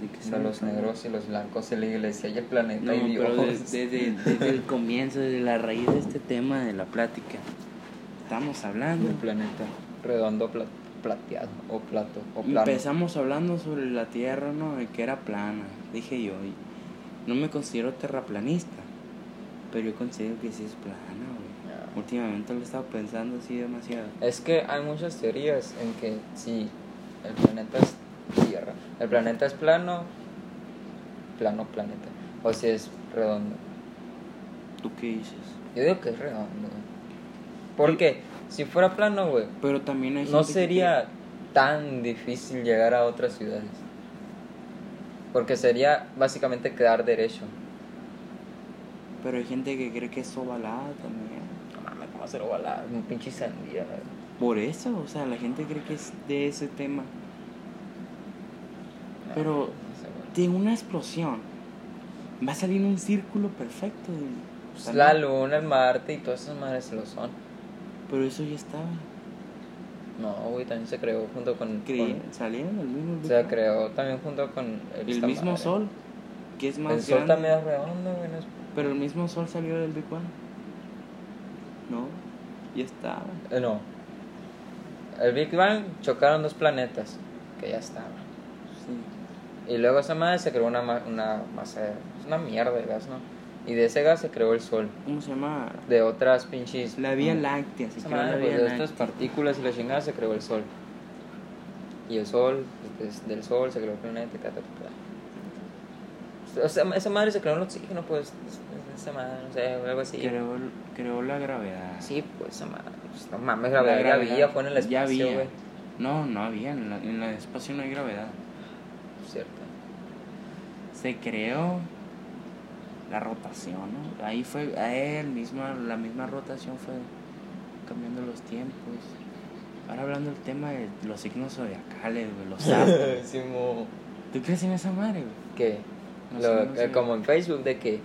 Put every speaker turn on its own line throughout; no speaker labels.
¿De qué
de
estamos
los negros y los blancos y la iglesia y el planeta
No,
y Dios.
pero desde, desde- desde el comienzo, desde la raíz de este tema de la plática, estamos hablando.
El planeta redondo pla- plateado o plato o plano.
Empezamos hablando sobre la Tierra, ¿no? De que era plana. Dije yo, y no me considero terraplanista, pero yo considero que sí es plana.
Ya.
Últimamente lo he estado pensando así demasiado.
Es que hay muchas teorías en que si el planeta es el planeta es plano, plano planeta, o si es redondo.
¿Tú qué dices?
Yo digo que es redondo. güey. Porque si fuera plano, güey,
Pero también hay
no
que
sería tan difícil llegar a otras ciudades. Porque sería básicamente quedar derecho.
Pero hay gente que cree que es ovalada también.
No mames, ¿cómo hacer ovalada? Un pinche sandía. güey.
Por eso, o sea, la gente cree que es de ese tema. Pero de una explosión va a salir un círculo perfecto. sea,
Pues la luna, el Marte y todas esas madres lo son.
Pero eso ya estaba.
No, güey, también se creó junto con. Con-
salieron el mismo Big
se creó también junto con.
El
esta
mismo
madre.
sol, que es más
El sol
grande.
también es redondo, güey. no es-
Pero el mismo sol salió del Big Bang. No, ya estaba.
eh, no. El Big Bang chocaron dos planetas que ya estaban. Y luego esa madre se creó una, ma- una masa. de- Es una mierda de gas, ¿no? Y de ese gas se creó el sol.
¿Cómo se llama?
De otras pinches.
La Vía
mm,
Láctea. Se
esa
creó la
madre,
Vía
pues, de
Láctea.
estas partículas y la chingada se creó el sol. Y el sol, pues, del sol se creó el planeta. ta, ta, ta, ta. O sea, esa madre se creó el oxígeno, pues. Esa madre, no sé, algo así.
Creó, creó la gravedad.
Sí, pues esa madre. pues, no mames, gravedad ya
gravedad
había, fue en el
ya
espacio,
había.
güey.
No, no había. En, la, en el espacio no hay gravedad. Se creó la rotación, ¿no? Ahí fue, ahí el mismo, la misma rotación fue cambiando los tiempos. Ahora hablando del tema de los signos zodiacales, güey, los astros. ¿Tú crees en esa madre, güey?
¿Qué?
No
Lo-
sé, no
eh,
sé.
Como en Facebook, de que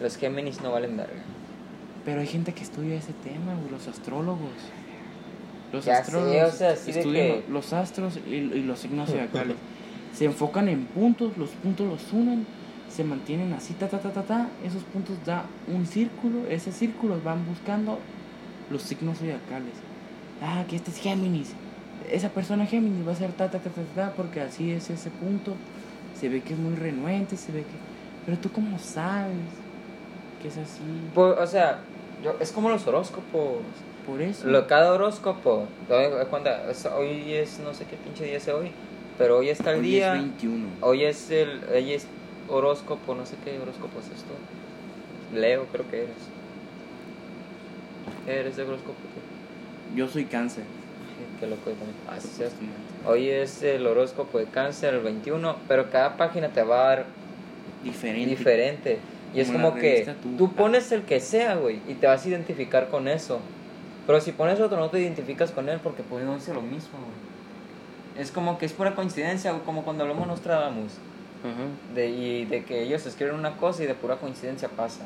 los Géminis no valen verga.
Pero hay gente que estudia ese tema, güey, los astrólogos. Los
Ya sé,
astrólogos
o sea, así de
estudian
que-
lo- los astros y, y los signos zodiacales. se enfocan en puntos, los puntos los unen, se mantienen así, ta, ta, ta, ta, ta. Esos puntos da un círculo, ese círculo van buscando los signos zodiacales. Ah, que este es Géminis. Esa persona Géminis va a ser ta, ta, ta, ta, ta, porque así es ese punto. Se ve que es muy renuente, se ve que... Pero tú cómo sabes que es así.
Pues, o sea, yo- es como los horóscopos.
Por eso.
Lo, cada horóscopo, hoy- cuando- es- hoy es no sé qué pinche día es hoy, pero hoy está el
Hoy
día.
es 21.
Hoy es el hoy es horóscopo, no sé qué horóscopo es esto. Leo creo que eres. ¿Eres de horóscopo?
Yo soy cáncer.
Qué loco. Ah, sí,
supuestamente.
Hoy es el horóscopo de cáncer, el 21, pero cada página te va a dar
Diferente.
diferente. Y es
Como
que
tú
pones el que sea, güey, y te vas a identificar con eso. Pero si pones otro, no te identificas con él porque pues no dice lo mismo, güey. Es como que es pura coincidencia, como cuando hablamos Nostradamus.
Ajá.
De, y de que ellos escriben una cosa y de pura coincidencia pasa.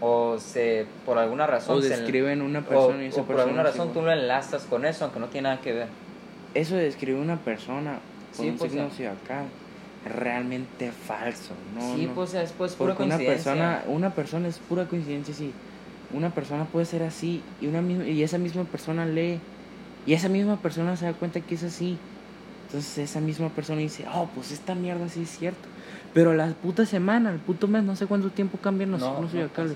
O se, por alguna razón...
O
se-
describen una
o,
persona y esa
o por
persona
alguna razón tú lo enlazas con eso, aunque no tiene nada que ver.
Eso de describir una persona con
Sí,
un
pues,
signo
o
zodiacal realmente falso. No,
sí,
no.
pues es pues pura
Porque una
coincidencia.
persona, una persona es pura coincidencia, sí. Una persona puede ser así y, una misma, y esa misma persona lee y esa misma persona se da cuenta que es así. Entonces esa misma persona dice, oh, pues esta mierda sí es cierto. Pero la puta semana, el puto mes, no sé cuánto tiempo cambian los
no,
signos
no
zodiacales.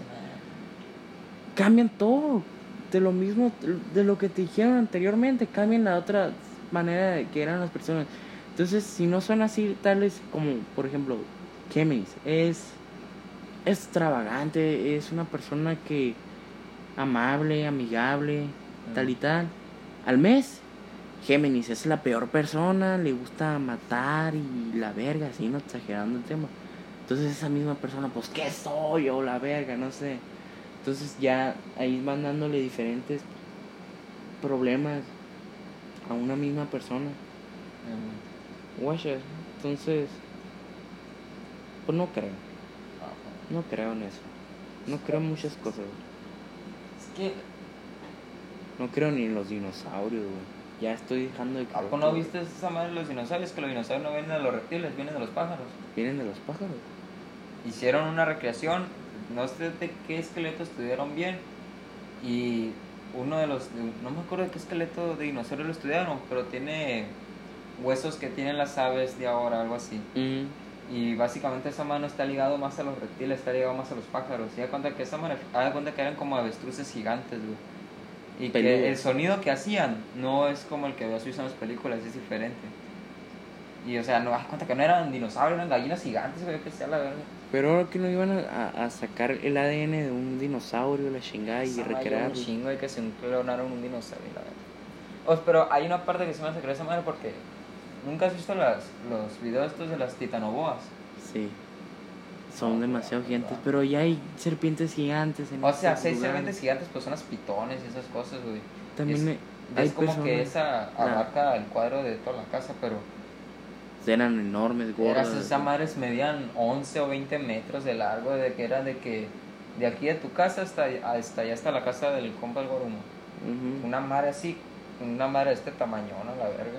cambian todo. De lo mismo, de lo que te dijeron anteriormente, cambian la otra manera de que eran las personas. Entonces, si no son así, tales como, por ejemplo, Géminis, es extravagante, es una persona que amable, amigable, tal y tal. Al mes, Géminis es la peor persona, le gusta matar y la verga, así, no exagerando el tema. Entonces esa misma persona, pues, ¿qué soy? O la verga, no sé. Entonces ya ahí van dándole diferentes problemas a una misma persona. Guacha, entonces, pues no creo, no creo en eso. No creo en muchas cosas.
Es que
No creo ni en los dinosaurios, güey. Ya estoy dejando de
¿A
creer.
poco no viste esa madre de los dinosaurios? Que los dinosaurios no vienen de los reptiles, vienen de los pájaros.
Vienen de los pájaros.
Hicieron una recreación, no sé de qué esqueleto estudiaron bien. Y uno de los, no me acuerdo de qué esqueleto de dinosaurio lo estudiaron, pero tiene huesos que tienen las aves de ahora, algo así. Y básicamente esa mano está ligado más a los reptiles, está ligado más a los pájaros. Y da cuenta que esa mano, da cuenta que eran como avestruces gigantes, güey. Y que el sonido que hacían no es como el que habías visto en las películas, es diferente. Y o sea, no das cuenta que no eran dinosaurios, eran gallinas gigantes, que sea la verdad.
Pero ahora que no iban a, a sacar el ADN de un dinosaurio, la chingada, y recrearlo.
un chingo de que se clonaron un dinosaurio, la verdad. Os, pero hay una parte que se me hace creer esa madre porque nunca has visto las, los videos estos de las titanoboas.
Sí. Son demasiado gigantes, pero ya hay serpientes gigantes en
O sea,
estos
seis
lugares.
serpientes gigantes, pues son las pitones y esas cosas, güey.
También
es,
me-
es
hay
como que esa
Nah.
abarca el cuadro de toda la casa, pero
Eran enormes, gordas.
esas madres medían 11 o 20 metros de largo, de que era de que de aquí de tu casa hasta, hasta allá hasta la casa del compa del Gorumo. Una madre así, una madre de este tamañón a la verga.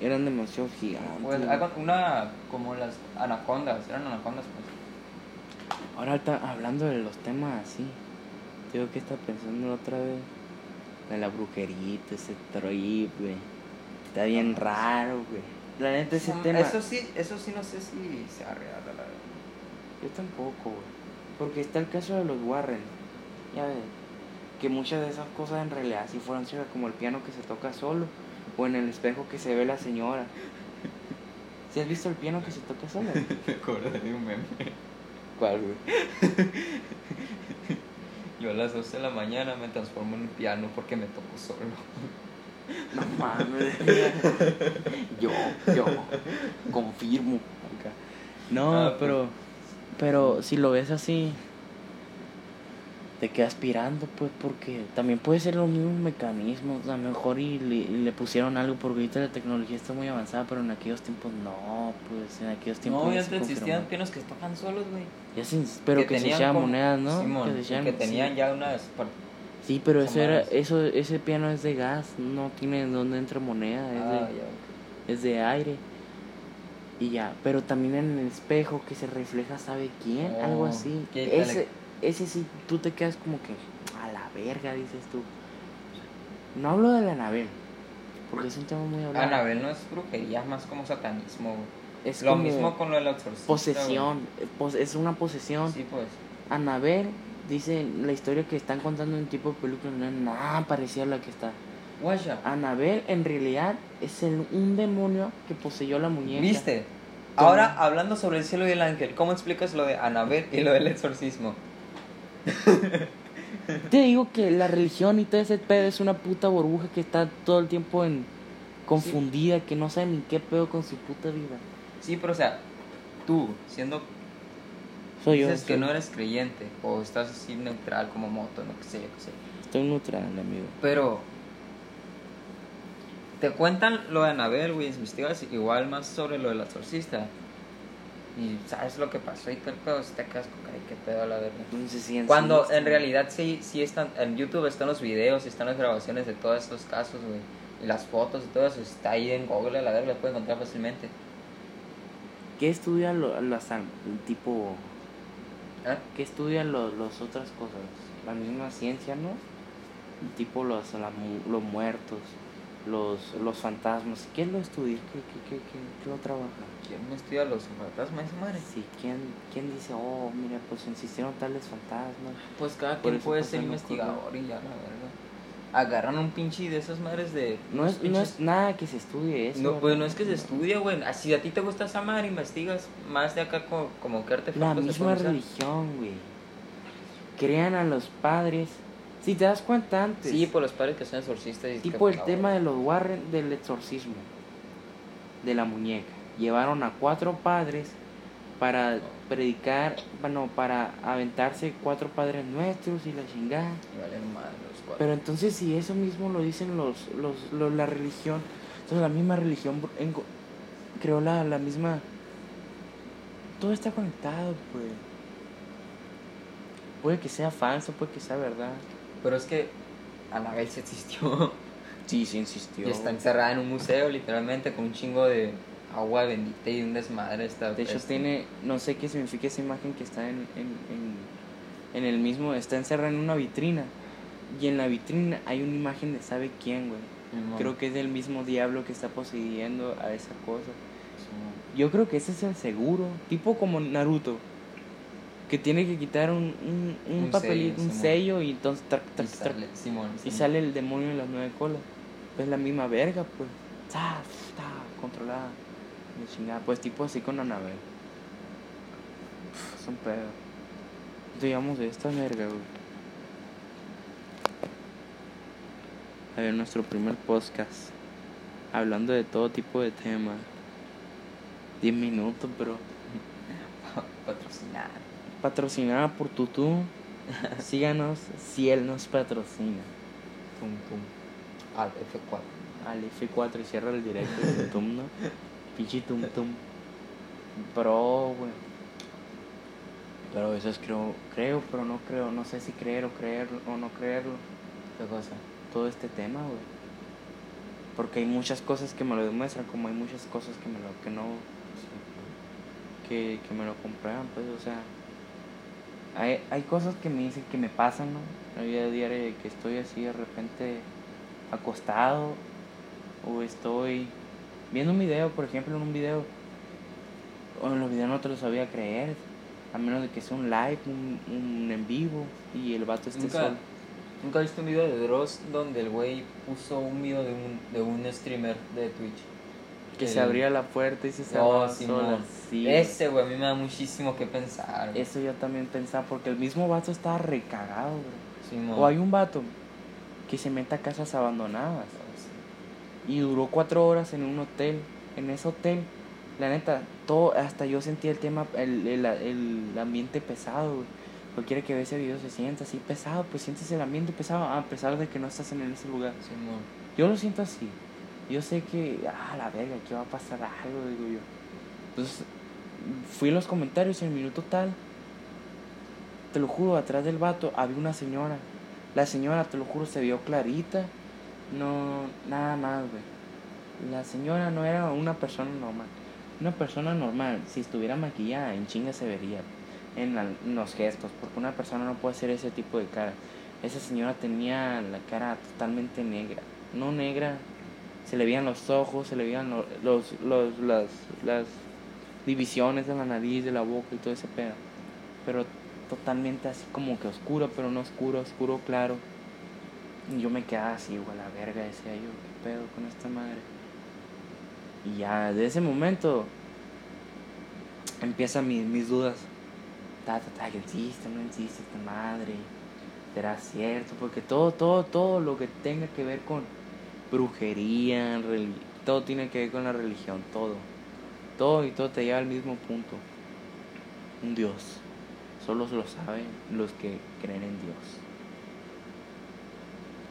Eran demasiado gigantes.
Pues, una como las anacondas, eran anacondas pues.
Ahora está hablando de los temas así. Tengo que estar pensando otra vez. De la brujería, ese trip, güey. Está bien raro, güey. La neta, ese
Mm,
tema.
Eso sí, eso sí no sé si sea real, la verdad.
Yo tampoco, güey. Porque está el caso de los Warren. Ya ves. Que muchas de esas cosas en realidad sí fueron ciertas, como el piano que se toca solo. O en el espejo que se ve la señora. ¿Sí has visto el piano que se toca solo?
Me acuerdo de un meme.
¿Cuál, güey?
Yo a las 12 de la mañana me transformo en un piano porque me toco solo.
No mames. yo, yo, confirmo. No,
Ah, pues.
pero, pero si lo ves así, te quedas pirando, pues, porque también puede ser los mismos mecanismos. A lo mejor y le, y le pusieron algo, porque ahorita la tecnología está muy avanzada, pero en aquellos tiempos no, pues, en aquellos tiempos.
No,
ya se
te existían pianos que tocan solos, güey.
Ya se- pero que, se
tenían
echaban monedas, ¿no?
Simón,
que se echaban-
que tenían
sí.
ya unas...
Sí, pero eso era, eso, ese piano es de gas, no tiene donde entra moneda, es de-
Ah, ya.
es de aire. Y ya, pero también en el espejo que se refleja, ¿sabe quién?
Oh,
Algo así.
¿qué
Ese, ese sí, tú te quedas como que a la verga, dices tú. No hablo de la Anabel, porque es un tema muy hablado.
Anabel no es brujería, es más como satanismo,
es
Lo
como
mismo con lo del exorcista.
posesión, eh, es una posesión.
Sí, pues.
Anabel, dice la historia que están contando en tipo de película, no es nada parecida a la que está.
Guaya.
Anabel en realidad es el- un demonio que poseyó la muñeca.
¿Viste? Ahora, hablando sobre el cielo y el ángel, ¿cómo explicas lo de Anabel y lo del exorcismo?
Te digo que la religión y todo ese pedo es una puta burbuja que está todo el tiempo en confundida, que no sabe ni qué pedo con su puta vida.
Sí, pero o sea, tú, siendo
Soy yo.
dices que
soy-
no eres creyente o estás así neutral como moto, no que sé, yo qué sé.
Estoy neutral, amigo.
Pero te cuentan lo de Anabel, güey, investigas igual más sobre lo del exorcista. Y sabes lo que pasó y tal pedo, si te quedas con ay, qué pedo la verga.
Entonces sí, en
Cuando
sí,
en realidad sí, sí están, en YouTube están los videos, están las grabaciones de todos estos casos, güey. Y las fotos y todo eso está ahí en Google, la verga, lo pueden encontrar fácilmente.
¿Qué estudian lo- las al- tipo
¿Eh?
qué estudian los las otras cosas? La misma ciencia, ¿no? Tipo los la los muertos, los los fantasmas. ¿Quién lo estudia? ¿Qué qué qué qué, qué lo trabaja?
¿Quién estudia los fantasmas esa madre?
Sí, ¿quién, ¿quién dice, oh, mira, pues existieron tales fantasmas?
Pues cada quien puede ser investigador y ya, la verga. Agarran un pinche de esas madres de.
No es, no es nada que se estudie eso.
No, pues no es que se estudia, güey. Si a ti te gusta esa madre, investigas más de acá como, como qué
La misma religión, güey. Crean a los padres. Si te das cuenta antes.
Sí, por los padres que son exorcistas. y
tipo
que-
el tema de los Warren del exorcismo. De la muñeca. Llevaron a cuatro padres para predicar, bueno, para aventarse cuatro padres nuestros y la chingada.
Y valen madre los cuatro.
Pero entonces si eso mismo lo dicen los, los, los- la religión, entonces la misma religión enco- creó la, la misma... Todo está conectado, pues. Puede que sea falso, puede que sea verdad.
Pero es que Anabel sí existió.
Sí, sí insistió.
Y está encerrada en un museo, literalmente, con un chingo de agua bendita y un desmadre. Está
De hecho,
peste.
tiene, no sé qué significa esa imagen que está en, en, en, en el mismo, está encerrada en una vitrina. Y en la vitrina hay una imagen de sabe quién, güey. Creo que es del mismo diablo que está poseyendo a esa cosa. Yo creo que ese es el seguro, tipo como Naruto, que tiene que quitar un, un, un,
Un
papelito,
sello,
un
Simón.
sello y entonces trac,
Y
trac,
sale, Simón,
y
Simón.
sale el demonio de las nueve colas. Pues la misma verga, pues. Está, está controlada. De chingada. Pues tipo así con Anabel. Uf, Es un pedo. Digamos de esta verga, güey. A ver, nuestro primer podcast. Hablando de todo tipo de temas. 10 minutos, pero
Patrocinar.
patrocinada por Tutu. Síganos si él nos patrocina.
Tum, tum. Al F4.
al F4 y cierra el directo de Tum, ¿no? Pinche Tum Tum. Pero, güey. Pero eso es creo, creo, pero no creo, no sé si creer o creerlo o no creerlo.
¿Qué cosa?
Todo este tema, güey. Porque hay muchas cosas que me lo demuestran, como hay muchas cosas que me lo, que no, que, que me lo comprueban, pues, o sea. Hay, hay cosas que me dicen que me pasan, ¿no? La vida diaria que estoy así de repente acostado o estoy viendo un video, por ejemplo, en un video, o en los videos no te lo sabía creer, a menos de que sea un live, un, un en vivo y el vato esté
Nunca,
solo.
¿Nunca viste un video de Dross donde el güey puso un video de un, de un streamer de Twitch?
Que
el-
se abría la puerta y se
Oh,
cerraba
Simón.
sola. Sí, güey.
Ese, güey, a mí me da muchísimo que pensar. güey.
Eso yo también pensaba, porque el mismo vato estaba recagado, bro.
Simón.
O hay un vato que se mete a casas abandonadas y duró cuatro horas en un hotel. En ese hotel, la neta, todo, hasta yo sentía el tema, el, el, el ambiente pesado, güey. Cualquiera que ve ese video se sienta así pesado, pues sientes el ambiente pesado a pesar de que no estás en ese lugar.
Simón.
Yo lo siento así. Yo sé que, ah, la verga, aquí va a pasar algo, digo yo. Entonces, fui en los comentarios en el minuto tal, te lo juro, atrás del vato había una señora. La señora, te lo juro, se vio clarita. No, nada más, güey. La señora no era una persona normal. Una persona normal, si estuviera maquillada, en chinga se vería. En, la- los gestos, porque una persona no puede hacer ese tipo de cara. Esa señora tenía la cara totalmente negra. No negra, se le veían los ojos, se le veían lo- los, los, las, las divisiones de la nariz, de la boca y todo ese pedo. Pero totalmente así como que oscuro, pero no oscuro, oscuro claro. Yo me quedaba así, güey, la verga, decía yo, ¿qué pedo con esta madre? Y ya de ese momento empiezan mis, mis dudas. Ta, ta, ta, que existe, no existe esta madre. Será cierto, porque todo, todo, todo lo que tenga que ver con brujería, todo tiene que ver con la religión, todo. Todo y todo te lleva al mismo punto. Un Dios. Solo lo saben los que creen en Dios.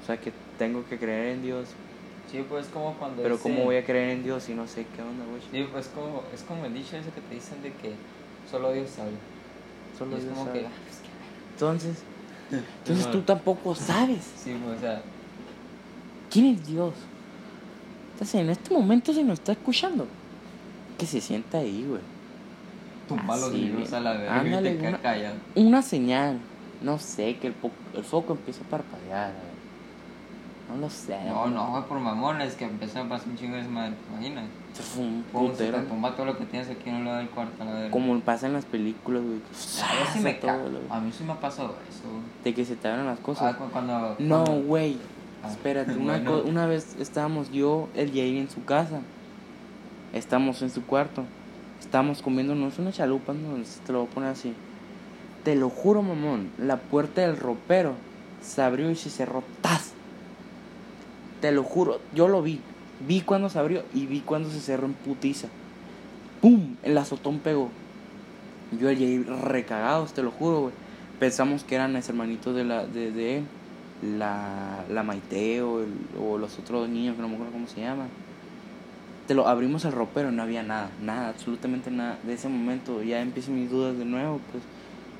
O sea que tengo que creer en Dios,
Sí, pues como cuando
pero
dicen-
¿cómo voy a creer en Dios si no sé qué onda, güey?
Sí, pues como, es como el dicho ese que te dicen de que solo Dios sabe.
Solo
es
Dios
como
sabe.
que, ah, pues,
Entonces, entonces tú tampoco sabes
Sí, pues, o sea,
quién es Dios. Entonces, en este momento se nos está escuchando. Que se sienta ahí, güey.
tumba los libros a la verga
Ándale,
y te
una-
callado.
Una señal. No sé, que el, el foco empieza a parpadear. No lo sé.
No, no, güey, por mamones que empezó a pasar un chingo de madre, ¿te imaginas?
Eso fue un putero.
todo lo que tienes aquí en un lado del cuarto la.
Como pasa en las películas, güey.
A sí me
todo, lo-
A mí sí me ha pasado eso. güey.
De que se te abran las cosas.
Ah, cu- cuando.
No, güey.
Ah,
Espérate, una,
bueno.
co- una vez estábamos yo, el Jair en su casa. Estamos en su cuarto. Estábamos comiéndonos una chalupa, no te lo voy a poner así. Te lo juro, mamón. La puerta del ropero se abrió y se cerró. ¡Tas! Te lo juro, yo lo vi. Vi cuando se abrió y vi cuando se cerró en putiza. ¡Pum! El azotón pegó. Yo el Jair recagados, te lo juro, güey. Pensamos que eran los hermanitos de, la, de, de la, la Maite o, el- los otros niños que no me acuerdo cómo se llaman. Te lo abrimos el ropero y no había nada, nada, absolutamente nada. De ese momento ya empiezan mis dudas de nuevo, pues,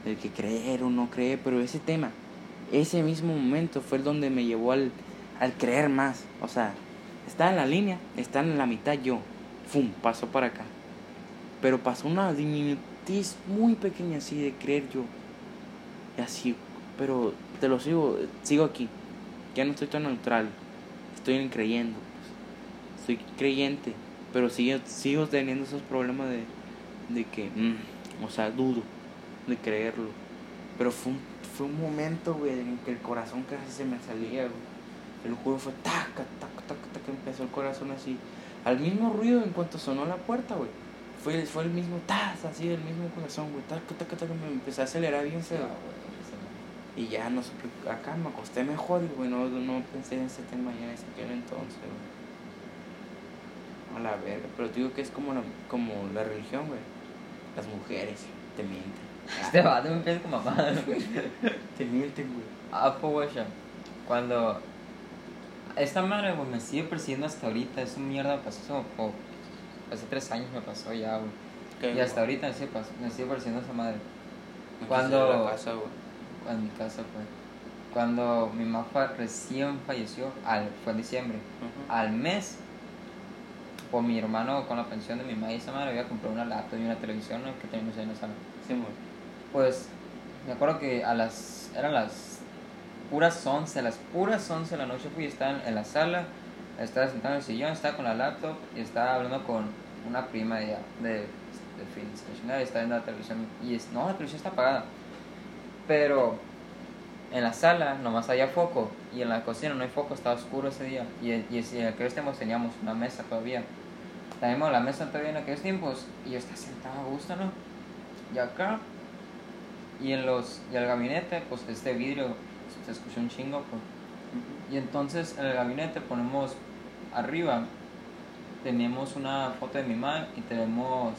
de que creer o no creer, pero ese tema, ese mismo momento fue el donde me llevó al, al creer más. O sea, está en la línea, está en la mitad yo. ¡Fum! Pasó para acá. Pero pasó una diminutiz muy pequeña así de creer yo. Y así, pero te lo sigo, sigo aquí. Ya no estoy tan neutral. Estoy creyendo. Soy creyente. Pero sigo, sigo teniendo esos problemas de, de que, mm, o sea, dudo de creerlo. Pero fue un, fue un momento, güey, en que el corazón casi se me salía, güey. El juego fue taca, taca, taca, taca, empezó el corazón así. Al mismo ruido en cuanto sonó la puerta, güey. Fue, fue el mismo taz, así, del mismo corazón, güey. Taca, taca, taca, me empecé a acelerar bien feo. Y ya no supe, acá me acosté mejor güey, no, no pensé en ese tema ya en ese entonces, güey. A la verga, pero te digo que es como la, como la religión, güey. Las mujeres te mienten.
Este vato me empieza con mamá.
Te mienten, güey.
Ah, pues. Cuando. Esta madre, güey, me sigue persiguiendo hasta ahorita. Es un mierda, pasó hace como. Hace tres años me pasó ya, güey.
¿Qué,
Y hasta
güey?
ahorita me sigue, me sigue persiguiendo esa madre. Cuando-
la casa, güey.
En mi casa fue. Cuando mi mamá recién falleció, al, fue en diciembre.
Ajá.
Al mes, por mi hermano con la pensión de mi mamá y esa madre había comprado una laptop y una televisión ¿no? que teníamos ahí en la sala.
Sí, güey.
Pues me acuerdo que a las. eran las puras 11, las puras 11 de la noche fui, estaba en, la sala, estaba sentado en el sillón, estaba con la laptop y estaba hablando con una prima de ella, de, de Phoenix, y estaba viendo la televisión. Y es, no, la televisión está apagada. Pero en la sala nomás había foco y en la cocina no hay foco, estaba oscuro ese día. Y, y, y en aquellos tiempos teníamos una mesa todavía. Teníamos la mesa todavía en aquellos tiempos y yo estaba sentado a gusto, ¿no? Y acá y en los y el gabinete pues este vidrio se escuchó un chingo pues. y entonces en el gabinete ponemos arriba tenemos una foto de mi mamá y tenemos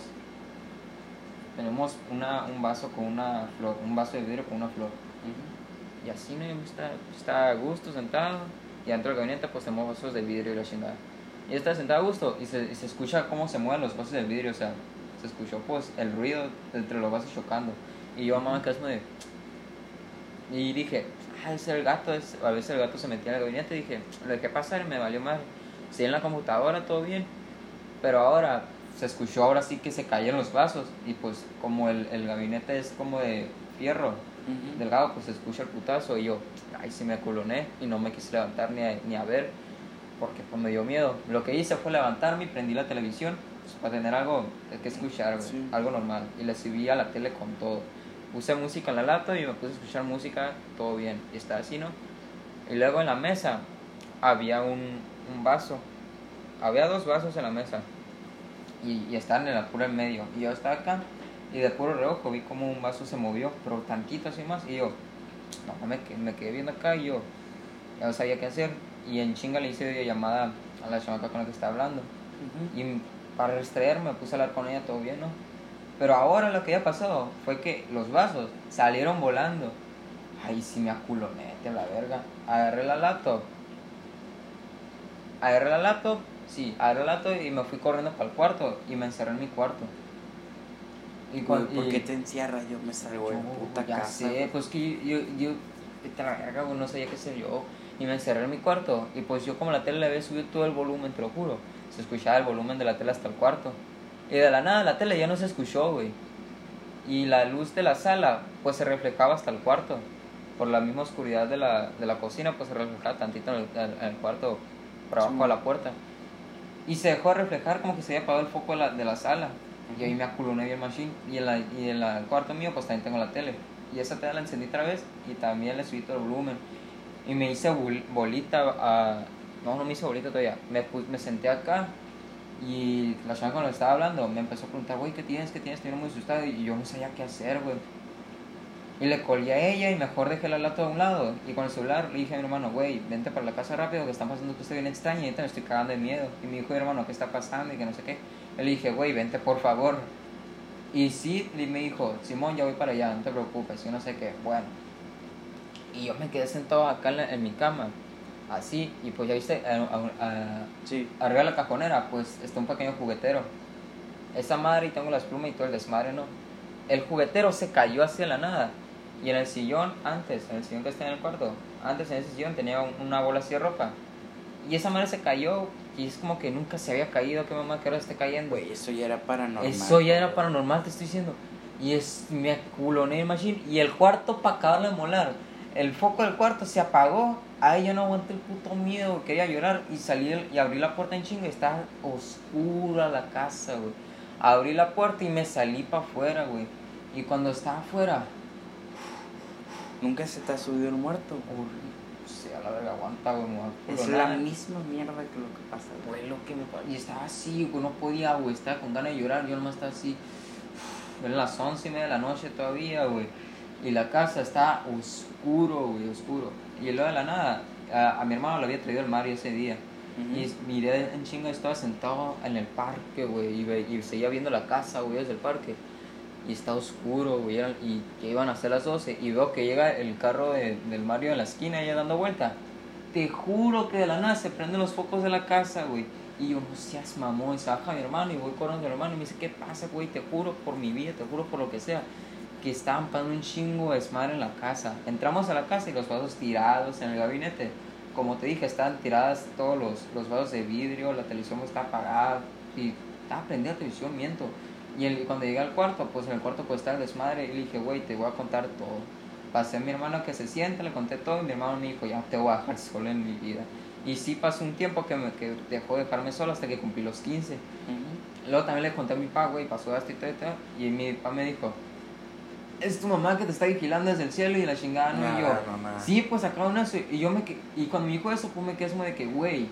tenemos una, un vaso con una flor un vaso de vidrio con una flor.
Ujú.
y así no está, está a gusto sentado. Y dentro del gabinete pues tenemos vasos de vidrio y la chingada. Y está sentado a gusto y se, y se escucha cómo se mueven los vasos de vidrio o sea se escuchó pues el ruido entre los vasos chocando. Y yo mamá que de y dije ah ese es el gato a veces el gato se metía en el gabinete y dije lo dejé pasar y me valió mal si en la computadora todo bien pero ahora se escuchó ahora sí que se cayeron los vasos y pues como el, el gabinete es como de fierro delgado, pues se escucha el putazo y yo, ay, sí me culoné y no me quise levantar ni a, ni a ver porque pues me dio miedo. Lo que hice fue levantarme y prendí la televisión pues, para tener algo que escuchar,
Sí.
algo normal. Y le subí a la tele con todo. Puse música en la lata y me puse a escuchar música, todo bien. Y está así, ¿no? Y luego en la mesa había un, un vaso. Había dos vasos en la mesa. Y, y estaban en la pura en medio. Y yo estaba acá y de puro reojo vi como un vaso se movió, pero tantito así más. Y yo, no, me, que- me quedé viendo acá y yo ya no sabía qué hacer. Y en chinga le hice llamada a la chamaca con la que estaba hablando.
Ujú.
Y para distraerme me puse a hablar con ella, todo bien, ¿no? Pero ahora lo que había pasado fue que los vasos salieron volando. Ay, sí me aculoné, te la verga. Agarré la laptop. Agarré la laptop, sí, agarré la laptop y me fui corriendo para el cuarto y me encerré en mi cuarto. Y cuando,
¿Por qué te encierras? Yo me salgo de puta
ya
casa.
sé, pues que yo, yo, yo la verga, no sabía qué hacer yo. Y me encerré en mi cuarto. Y pues yo como la tele le había subido todo el volumen, te lo juro. Se escuchaba el volumen de la tele hasta el cuarto. Y de la nada la tele ya no se escuchó, güey. Y la luz de la sala, pues se reflejaba hasta el cuarto. Por la misma oscuridad de la, de la cocina, pues se reflejaba tantito en el, en el cuarto, por abajo
Sí.
de la puerta. Y se dejó de reflejar como que se había apagado el foco de la, de la sala. Y ahí me aculoné bien machine. Y en, la, y en la- el cuarto mío, pues también tengo la tele. Y esa tele la encendí otra vez y también le subí todo el volumen. Y me hice bol- bolita a... No, no me hice bolita todavía. Me, me senté acá y la chava que estaba hablando me empezó a preguntar, güey, ¿qué tienes? ¿Qué tienes? Estoy muy asustado. Y yo no sabía qué hacer, güey. Y le colgué a ella y mejor dejé la lata a un lado. Y con el celular le dije a mi hermano, güey, vente para la casa rápido, que están pasando cosas bien extrañas y ahorita me estoy cagando de miedo. Y me dijo, hermano, ¿qué está pasando? Y que no sé qué. Yo le dije, güey, vente por favor. Y sí, y me dijo, Simón, ya voy para allá, no te preocupes, yo no sé qué. Bueno. Y yo me quedé sentado acá en, la- en mi cama, así, y pues ya viste, a- a- a-
Sí.
arriba de la cajonera, pues está un pequeño juguetero. Esa madre y tengo las plumas y todo el desmadre, ¿no? El juguetero se cayó hacia la nada. Y en el sillón, antes, en el sillón que está en el cuarto, antes en ese sillón tenía un- una bola así de ropa. y esa madre se cayó y es como que nunca se había caído, que mamá que ahora esté cayendo.
Güey, eso ya era paranormal.
Eso ya era paranormal, te estoy diciendo. Y es, me culoné machine. Y el cuarto para acabarle de molar. El foco del cuarto se apagó. Ahí yo no aguanté el puto miedo, quería llorar. Y salí el- y abrí la puerta en chinga. y Estaba oscura la casa, güey. Abrí la puerta y me salí para afuera, güey. Y cuando estaba afuera,
Nunca se te ha subido el muerto.
O sea, la verga, aguanta, güey.
Es la misma mierda que lo que pasa, güey.
Fue lo que me pa- Y estaba así, güey, no podía, güey. Estaba con ganas de llorar. Yo nomás estaba así. Eran las once y media de la noche todavía, güey. Y la casa estaba oscuro, güey, oscuro. Y luego de la nada, a, a mi hermano le había traído el Mario ese día.
Ujú.
Y miré en chinga, estaba sentado en el parque, güey. Y, y seguía viendo la casa, güey, desde el parque. Y está oscuro, güey. Y que iban a ser las 12. Y veo que llega el carro de- del Mario en la esquina, ya dando vuelta. Te juro que de la nada se prenden los focos de la casa, güey. Y yo, no seas mamón. Se baja mi hermano y voy corriendo a mi hermano. Y me dice, ¿qué pasa, güey? Te juro por mi vida, te juro por lo que sea. Que estaban pasando un chingo de desmadre en la casa. Entramos a la casa y los vasos tirados en el gabinete. Como te dije, estaban tiradas todos los, los vasos de vidrio. La televisión está apagada. Y estaba prendida la televisión, miento. Y el- cuando llegué al cuarto, pues en el cuarto pues estaba el desmadre. Y le dije, güey, te voy a contar todo. Pasé a mi hermano que se siente, le conté todo. Y mi hermano me dijo, ya te voy a dejar solo en mi vida. Y sí pasó un tiempo que, me, que dejó de dejarme solo hasta que cumplí los 15.
Ujú.
Luego también le conté a mi papá, güey, pasó esto y todo, y todo, y mi papá me dijo, es tu mamá que te está vigilando desde el cielo y la chingada, ¿no? y yo,
mamá.
sí, pues acá una, y yo me, y cuando me dijo eso, pues me quedé como de que, güey,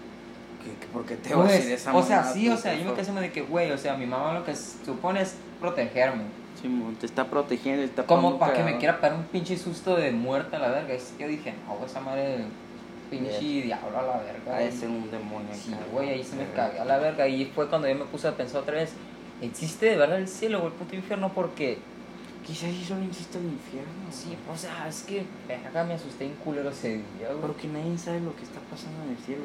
¿Qué- qué- ¿Por qué te vas a
pues,
decir esa
o sea, sí, o sea, yo me quedé como de que, güey, o sea, mi mamá lo que supone es protegerme?
Simón, te está protegiendo, te está
como para que me quiera pegar un pinche susto de muerte a la verga, es que yo dije, no, esa madre, pinche diablo a la verga,
de ser un demonio.
Sí, güey, ahí se me cagué a la verga. Y fue cuando yo me puse a pensar otra vez: ¿existe de verdad el cielo o el puto infierno? Porque,
Quizás sí solo existe el infierno.
sí, o sea, es que, verga, me asusté en culero ese día, güey.
Porque nadie sabe lo que está pasando en el cielo.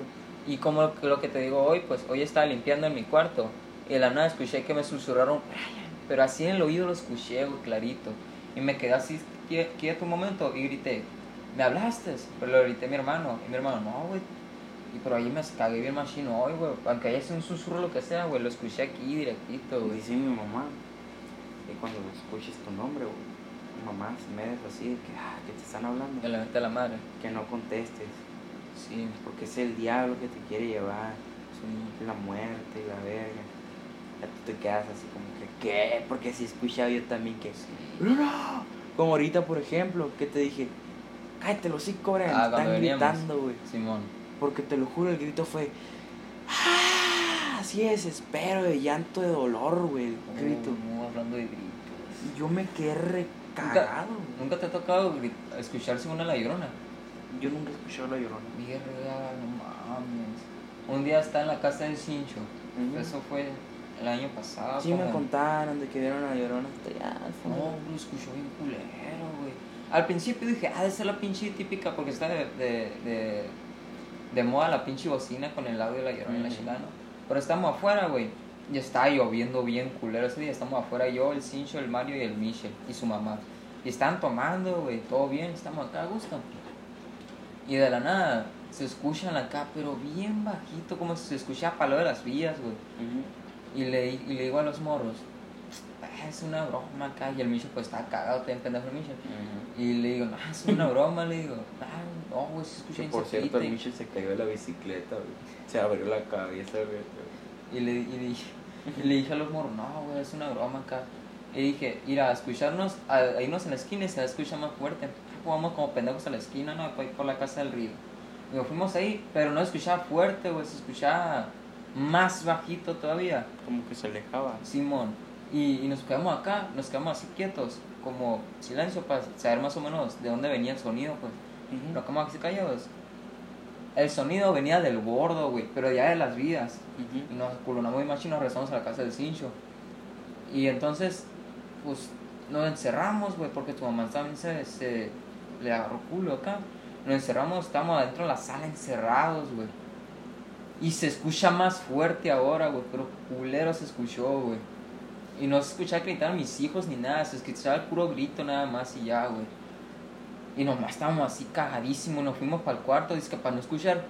Y como lo que- lo que te digo hoy, pues hoy estaba limpiando en mi cuarto. Y de la nada escuché que me susurraron, Brian. Pero así en el oído lo escuché, güey, clarito. Y me quedé así quie- quieto un momento y grité, ¿me hablaste? Pero lo grité a mi hermano. Y mi hermano, no, güey. Y por ahí me cagué bien machino hoy, güey. Aunque haya sido un susurro lo que sea, güey. Lo escuché aquí directito, güey.
Dice mi mamá que cuando escuches tu nombre, güey, mamá, se me des así de que, ah, que te están hablando,
Me levanté a la madre.
que no contestes,
Sí,
porque es el diablo que te quiere llevar,
sí.
la muerte y la verga. Ya tú te quedas así como que, ¿qué? Porque si he escuchado yo también que, ¡No! Como ahorita, por ejemplo, que te dije, cállate los
Ah,
te
cuando
están
veníamos.
gritando, güey.
Simón.
Porque te lo juro, el grito fue. ¡Ah! Así de desespero, de llanto, de dolor, güey. El grito.
Oh, hablando de gritos.
Y yo me quedé recagado. güey.
¿Nunca te ha tocado escucharse una la llorona?
Yo nunca he escuchado la llorona.
Verga, no mames. Un día está en la casa del Cincho. Eso fue el año pasado.
Sí me contaron de que vieron a la llorona hasta allá al
No, lo escuchó bien culero, güey. Al principio dije, ah, de ser la pinche típica, porque está de, de, de, de moda la pinche bocina con el audio de la llorona y la ¿no? Pero estamos afuera, güey. Y está lloviendo bien culero ese día. Estamos afuera, yo, el Cincho, el Mario y el Michel y su mamá. Y están tomando, güey, todo bien, estamos acá a gusto. Y de la nada se escuchan acá, pero bien bajito, como si se escuchaba palo de las vías, güey. Y le, y le digo a los morros, "Ah, es una broma acá. Y el Micho pues está cagado, está bien pendejo el Micho.
Ujú.
Y le digo, no, es una broma, le digo. Ah, no, güey, se escucha
Que
bien
por cierto,
cerquita".
el Micho se cayó de la bicicleta, güey. Se abrió la cabeza, güey.
Y le, y le dije, y le dije a los morros, no, güey, es una broma acá. Y dije, ir a escucharnos, a, a irnos en la esquina y se escucha más fuerte. Jugamos como pendejos a la esquina, ¿no? Por, por la casa del río. Y nos fuimos ahí, pero no escuchaba fuerte, güey, se escuchaba más bajito todavía.
Como que se alejaba.
Simón. Y, y nos quedamos acá, nos quedamos así quietos, como silencio para saber más o menos de dónde venía el sonido, pues. Nos quedamos así callados. El sonido venía del bordo, güey, pero ya de las.
Ujú.
Y nos culonamos muy macho y nos regresamos a la casa del cincho. Y entonces, pues, nos encerramos, güey, porque tu mamá también se, se le agarró culo acá. Nos encerramos, estamos adentro de la sala encerrados, güey. Y se escucha más fuerte ahora, güey, pero culero se escuchó, güey. Y no se escuchaba gritar a mis hijos ni nada, se escuchaba el puro grito nada más y ya, güey. Y nomás estábamos así cagadísimos, nos fuimos para el cuarto, dice que para no escuchar.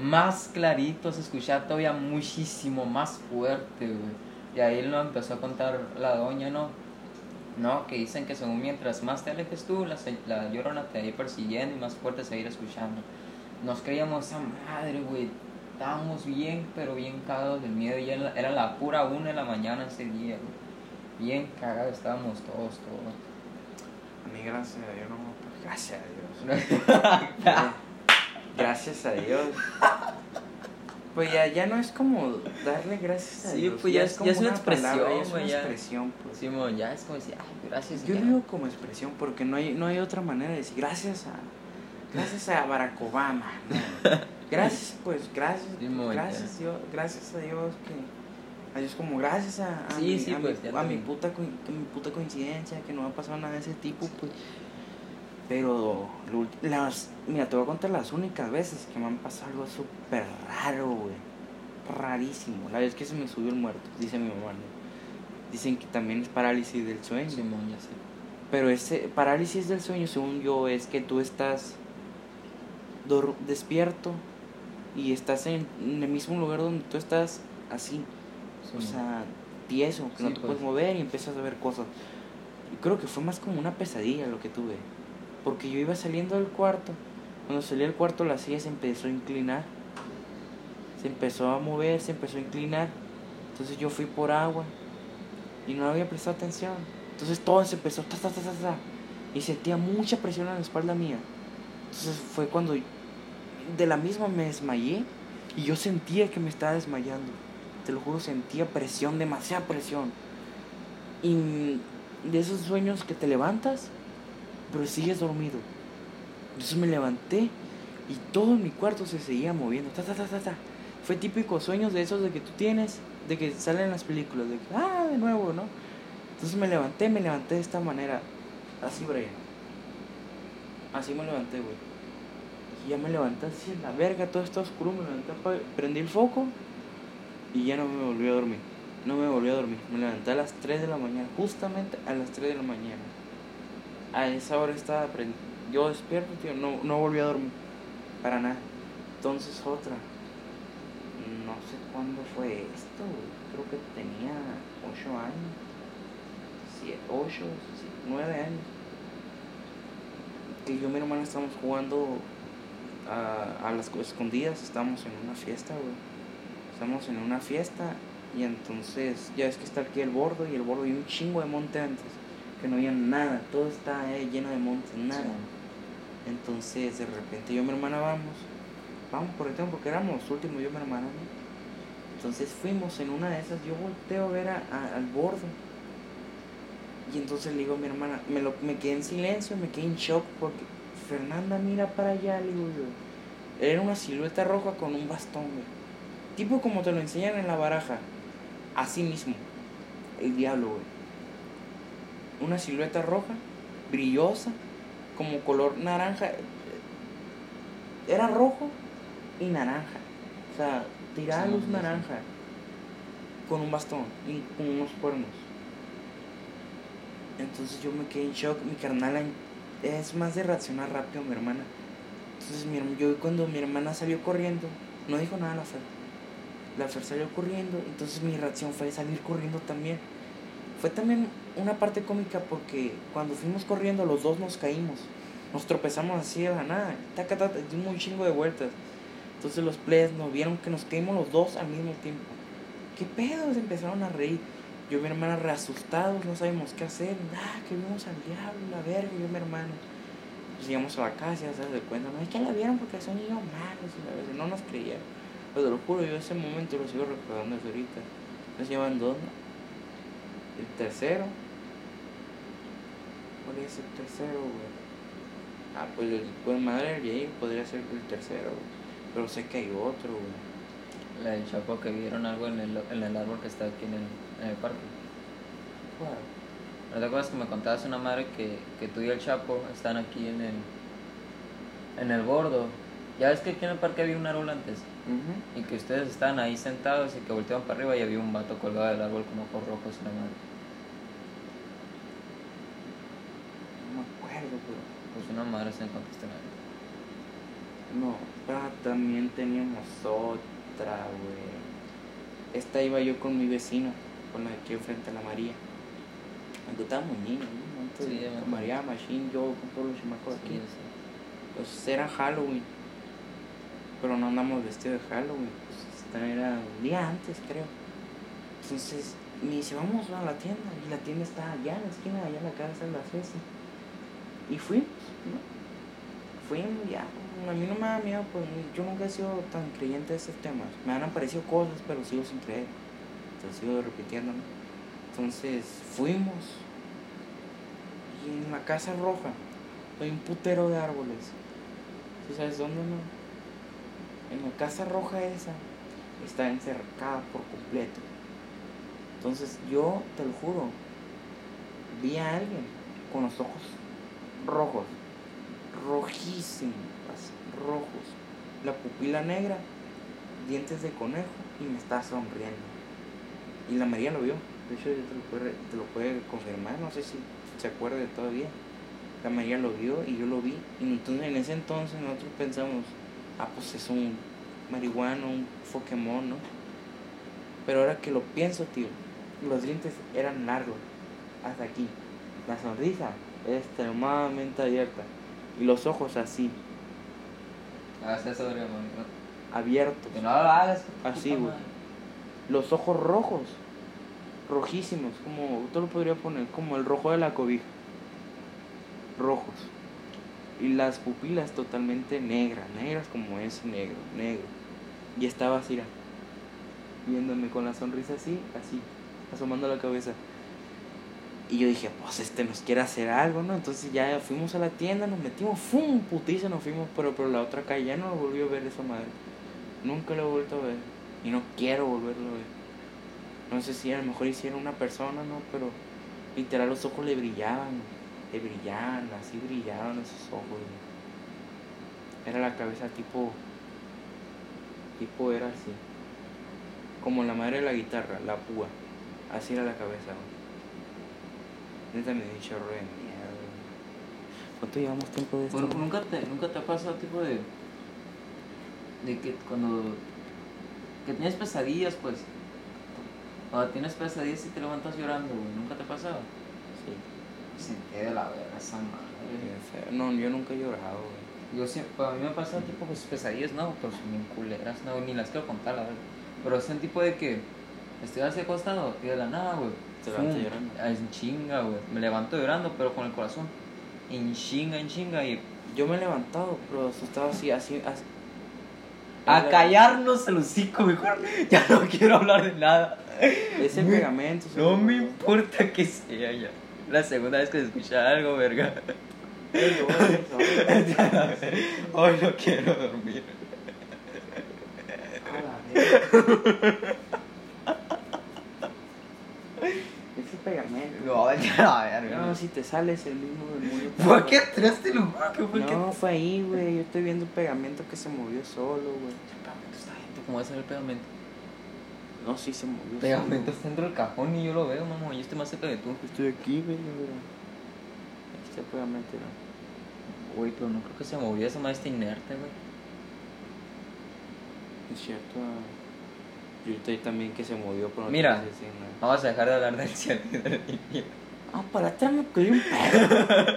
más clarito, se escuchaba todavía muchísimo más fuerte, güey. Y ahí nos empezó a contar la doña, ¿no? No, que dicen que según mientras más te alejes tú, la, la llorona te va persiguiendo y más fuerte se va escuchando. Nos creíamos esa madre, güey. Estábamos bien, pero bien cagados del miedo. Y era, era la pura una de la mañana ese día, güey. Bien cagados estábamos todos, todos.
A mí, gracias a Dios, no me Gracias a Dios. Gracias a Dios. Pues ya, ya no es como darle gracias a
Sí,
Dios.
pues ya es- ya es una expresión,
palabra, ya es una
güey, ya.
expresión, pues.
Simón, ya es como decir, ay, gracias.
Yo
ya".
lo digo como expresión porque no hay, no hay otra manera de decir gracias a gracias a Barack Obama. no. Gracias, pues, gracias.
Sí,
gracias, Dios, gracias a Dios que a Dios como gracias a, a,
Sí,
mi,
sí,
a,
pues,
mi,
ya
a mi puta que mi puta coincidencia, que no ha pasado nada de ese tipo, pues. Pero las mira, te voy a contar las únicas veces que me han pasado algo súper raro, güey. Rarísimo. La vez que se me subió el muerto, dice mi mamá. ¿no? Dicen que también es parálisis del sueño.
Simón, ya sé.
Pero ese parálisis del sueño, según yo, es que tú estás despierto y estás en, en el mismo lugar donde tú estás así, o
Simón.
sea, tieso, que no
Sí,
te
pues.
puedes mover y empiezas a ver cosas. Y creo que fue más como una pesadilla lo que tuve, porque yo iba saliendo del cuarto, cuando salí del cuarto la silla se empezó a inclinar, se empezó a mover, se empezó a inclinar, entonces yo fui por agua y no había prestado atención. Entonces todo se empezó ta, ta, ta, ta, ta, y sentía mucha presión en la espalda mía. Entonces fue cuando de la misma me desmayé y yo sentía que me estaba desmayando. Te lo juro, sentía presión, demasiada presión. Y de esos sueños que te levantas, pero sigues dormido. Entonces me levanté y todo mi cuarto se seguía moviendo. Ta, ta, ta, ta, ta. Fue típico sueños de esos de que tú tienes, de que salen en las películas, de ah, de nuevo, ¿no? Entonces me levanté, me levanté de esta manera. Así, Brian. Así me levanté, güey. Y ya me levanté así la verga, todo está oscuro, me levanté, apa- prendí el foco y ya no me volví a dormir. No me volví a dormir. Me levanté a las 3 de la mañana, justamente a las 3 de la mañana. A esa hora estaba yo despierto, tío, no, no volví a dormir. Para nada. Entonces otra. No sé cuándo fue esto. Creo que tenía 8 años. 8, 9 años. Que yo y mi hermana estábamos jugando a, a las co- escondidas, estábamos en una fiesta, güey. Estamos en una fiesta y entonces ya ves que está aquí el bordo y el bordo y un chingo de monte antes, que no había nada, todo está eh, lleno de montes, nada. Entonces de repente yo y mi hermana vamos, vamos por el tiempo porque éramos los últimos, yo y mi hermana, ¿no? Entonces fuimos en una de esas, yo volteo a ver a- a- al bordo. Y entonces le digo a mi hermana, me, lo, me quedé en silencio, me quedé en shock porque Fernanda mira para allá, le digo yo. Era una silueta roja con un bastón, güey. Tipo como te lo enseñan en la baraja. Así mismo. El diablo, güey. Una silueta roja, brillosa, como color naranja. Era rojo y naranja. O sea, tiraba
Sí,
luz
sí.
naranja. Con un bastón y con unos cuernos. Entonces yo me quedé en shock. Mi carnal es más de reaccionar rápido, mi hermana. Entonces mi, yo cuando mi hermana salió corriendo, no dijo nada la Fer. La Fer salió corriendo, entonces mi reacción fue salir corriendo también. Fue también una parte cómica porque cuando fuimos corriendo los dos nos caímos. Nos tropezamos así de la nada. Taca, taca, dimos un chingo de vueltas. Entonces los players nos vieron que nos caímos los dos al mismo tiempo. ¿Qué pedo? Se empezaron a reír. Yo y mi hermana re asustados, no sabemos qué hacer. Ah, que vimos al diablo, la verga, yo y mi hermana. Pues llegamos a la casa, ya sabes de cuenta. No es que la vieron porque son niños malos y la verdad, no nos creían. Pero te lo juro, yo ese momento lo sigo recordando desde ahorita. Nos llevan dos. El tercero. ¿Cuál es el tercero, güey? Ah, pues el pues madre del Jair podría ser el tercero, güey. Pero sé que hay otro, güey.
La del Chapo que vieron algo en el, en el árbol que está aquí en el, en el parque. ¿No te acuerdas que me contabas una madre que, que tú y el Chapo están aquí en el, en el bordo? Ya ves que aquí en el parque había un árbol antes y que ustedes estaban ahí sentados y que volteaban para arriba y había un vato colgado del árbol con ojos rojos y la madre.
No me acuerdo, pero.
Pues una madre se me contestó
No, ah, también teníamos otra, güey. Esta iba yo con mi vecina, con la de aquí frente a la María. Cuando estábamos niños, ¿no? Antes,
Sí, acuerdo.
María, Machine, yo, con todos los chamacos
Sí,
aquí.
sé.
Pues era Halloween. Pero no andamos vestidos de Halloween. Pues esta era un día antes, creo. Entonces me dice, vamos a la tienda. Y la tienda está allá en la esquina, allá en la casa de la Ceci. Y fuimos, ¿no? Fuimos ya. A mí no me da miedo, pues yo nunca he sido tan creyente de esos temas. Me han aparecido cosas, pero sigo sin creer. Entonces sigo repitiendo, ¿no? Entonces fuimos. Y en la casa roja hay un putero de árboles. ¿Sí sabes dónde no? En la casa roja esa está encercada por completo. Entonces yo, te lo juro, vi a alguien con los ojos rojos, rojísimos, así, rojos, la pupila negra, dientes de conejo y me está sonriendo. Y la María lo vio, de hecho te lo puede, te lo puede confirmar, no sé si se acuerda todavía. La María lo vio y yo lo vi. Y entonces en ese entonces nosotros pensamos, ah, pues es un marihuano, un Pokémon, ¿no? Pero ahora que lo pienso, tío, los dientes eran largos, hasta aquí. La sonrisa extremadamente abierta. Y los ojos así,
Hagas eso, verga, mami.
abiertos.
Que no lo hagas.
Así, güey. Los ojos rojos, rojísimos, como, tú lo podría poner, como el rojo de la cobija. Rojos. Y las pupilas totalmente negras, negras como ese negro, negro. Y estaba así, viéndome con la sonrisa así, así, asomando la cabeza. Y yo dije, pues este nos quiere hacer algo, ¿no? Entonces ya fuimos a la tienda, nos metimos, ¡fum! Putiza, nos fuimos, pero por la otra calle ya no lo volvió a ver esa madre. Nunca lo he vuelto a ver. Y no quiero volverlo a ver. No sé si a lo mejor hiciera una persona, ¿no? Pero literal los ojos le brillaban, le brillaban, así brillaban esos ojos. Era la cabeza tipo, tipo era así. Como la madre de la guitarra, la púa. Así era la cabeza, güey. Neta me dio un chorro de miedo. güey. ¿Cuánto llevamos tiempo de esto?
Bueno, ¿nunca te, nunca te ha pasado tipo de. de que cuando. que tienes pesadillas, pues. Cuando tienes pesadillas y te levantas llorando, güey. ¿Nunca te ha pasado?
Sí.
Sentí de la verga esa madre.
No, yo nunca he llorado, güey.
Yo siempre, a mí me ha pasado tipo pues pesadillas, no, pero son bien culeras, no, ni las quiero contar, la verdad. Pero es el tipo de que estoy así acostado y de la nada, güey.
Te levantas
¡fum!
llorando.
Ah, En chinga, güey. Me levanto llorando, pero con el corazón. En chinga, en chinga y.
Yo me he levantado, pero asustado así, así, así.
A callarnos el hocico, mejor. Ya no quiero hablar de nada.
Es el
Me-
pegamento.
No me importa que sea ya. La segunda vez que se escucha algo, verga. Hoy no quiero dormir.
A la verga. Es el pegamento.
No, ya, verga.
No, si te sales el mismo demonio.
¿Fue aquí atrás te lo aquí
No, fue ahí, güey. Yo estoy viendo el pegamento que se movió solo, güey.
El pegamento está dentro. ¿Cómo va a ser el pegamento?
No, sí se movió
El pegamento está dentro del cajón y yo lo veo, mamá. Yo estoy más cerca de tú.
Estoy aquí, güey, mira. Este pegamento era.
Güey, pero no creo que se movió. Esa madre está inerte, güey.
Es cierto. Yo estoy también que se movió, pero no
Mira. Vamos a dejar de hablar del cielo y del infierno.
Ah, para atrás me cayó un pedo.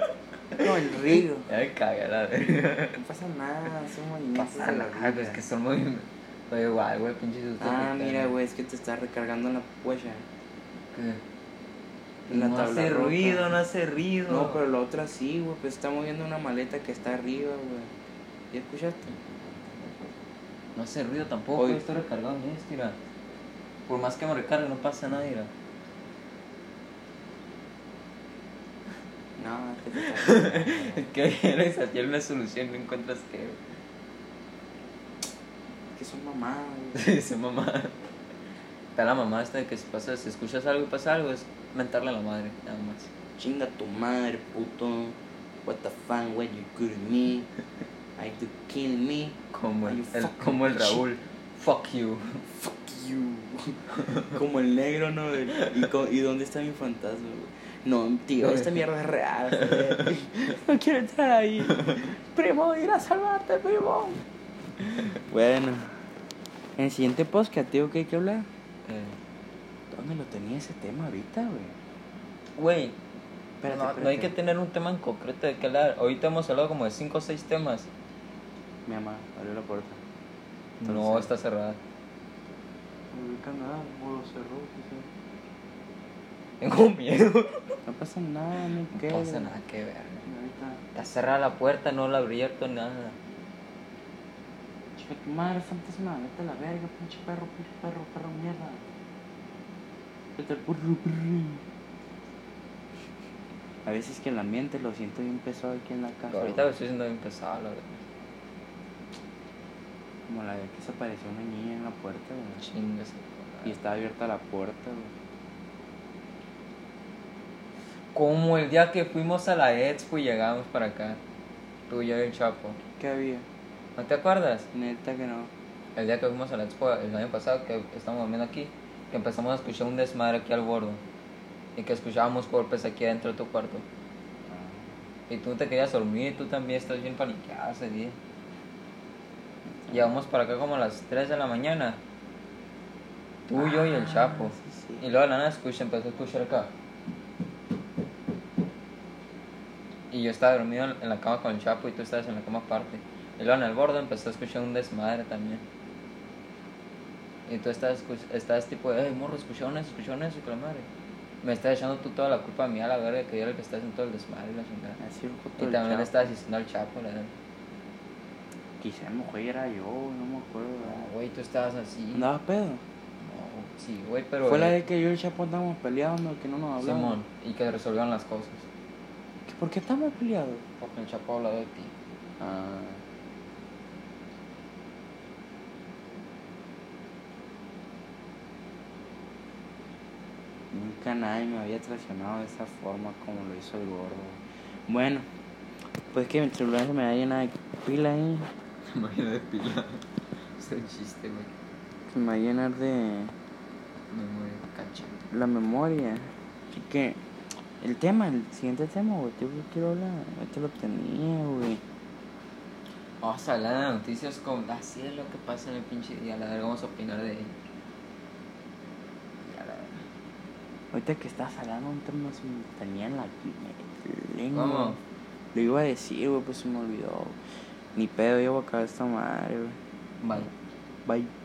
no, el río.
Ya me cagué la verga.
No pasa nada, son
No
movimientos
pasa nada,
vida.
pues que son movimientos. Pero igual, güey, pinche susto.
Ah, mira, güey, es que te está recargando en la huella.
¿Qué?
La
no hace
rota.
ruido, no hace ruido.
No, pero la otra sí, güey, pues está moviendo una maleta que está arriba, güey. ¿Ya escuchaste?
No hace ruido tampoco,
Oye.
estoy recargado en esto, mira. Por más que me recargue, no pasa nada, mira.
No, es que
que hallar una solución no encuentras qué.
Es que son mamadas, güey.
güey. Dice mamá. Está la mamá esta de que si pasa, si escuchas algo y pasa algo, es mentarle a la madre, nada más.
Chinga tu madre, puto. What the fuck, what you good me? Are you killing me?
Como el, como el? Raúl. Fuck you.
Fuck you. Como el negro, ¿no? ¿Y, co- ¿Y dónde está mi fantasma, güey? No, tío, esta mierda es real. güey. no quiero entrar ahí. Primo, ir a salvarte, primo. Bueno, en el siguiente podcast, tío, ¿qué hay que hablar?
Eh,
¿Dónde lo tenía ese tema ahorita, güey?
Güey, no, no hay que tener un tema en concreto de qué hablar. Ahorita hemos hablado como de 5 o 6 temas.
Mi mamá abrió la puerta.
No, está cerrada.
o lo cerró,
Tengo miedo.
No pasa nada, no
No
qué.
pasa nada que ver.
Ahorita.
Está cerrada la puerta, no la he abierto, nada.
Chica, tu madre santísima, vete a la verga, pinche perro, pinche perro, perro, mierda. Vete al perro. A veces que el ambiente lo siento bien pesado aquí en la casa.
Ahorita lo estoy haciendo bien pesado, la verdad.
Como la vez que se apareció una niña en la puerta, güey.
Chingas.
Y estaba abierta la puerta, güey.
Como el día que fuimos a la expo y llegamos para acá. Tú y yo y el Chapo.
¿Qué había?
¿No te acuerdas?
Neta que no.
El día que fuimos a la expo el año pasado, que estábamos viendo aquí, que empezamos a escuchar un desmadre aquí al bordo. Y que escuchábamos golpes aquí adentro de tu cuarto. Y tú te querías dormir, tú también estás bien paniqueado ese día. Llegamos para acá como a las 3 de la mañana. Tú, yo y el Chapo.
Ah, sí, sí.
Y luego de la nada escucha, empezó a escuchar acá. Y yo estaba dormido en la cama con el Chapo y tú estabas en la cama aparte. Y luego en el borde empezó a escuchar un desmadre también. Y tú escuch- estabas tipo, hey morro, escucharon eso, escucharon eso, que la madre. Me estás echando tú toda la culpa a mí a la verga que yo era el que estaba haciendo todo el desmadre y la chingada.
Así
Y también le
Chapo.
estabas diciendo al Chapo, la verdad.
Quizá mejor era yo, no me acuerdo.
No, güey, tú estabas así.
¿Andabas pedo?
No, sí, güey, pero.
Fue la
eh,
de que yo y el Chapo andábamos peleando, que no nos hablamos.
Simón, y que resolvieron las cosas.
¿Que ¿Por qué estamos peleados?
Porque el Chapo habló de ti.
Ah. Nunca nadie me había traicionado de esa forma como lo hizo el gordo. Bueno, pues que mi celular se me da llena de pila ahí.
Máquina de pila. Es un chiste, güey.
Se me va a llenar de
Memoria cacha.
la memoria. Así que el tema, el siguiente tema, güey, yo quiero hablar. Este lo tenía, güey.
Vamos a hablar de noticias como así es lo que pasa en el pinche día. La verga, vamos a opinar de ello.
Ahorita que estás hablando un tema se me tenía en la lengua. Lo iba a decir, güey, pues se me olvidó. Ni pedo, yo voy a acabar esta madre, güey.
Bye.
Bye.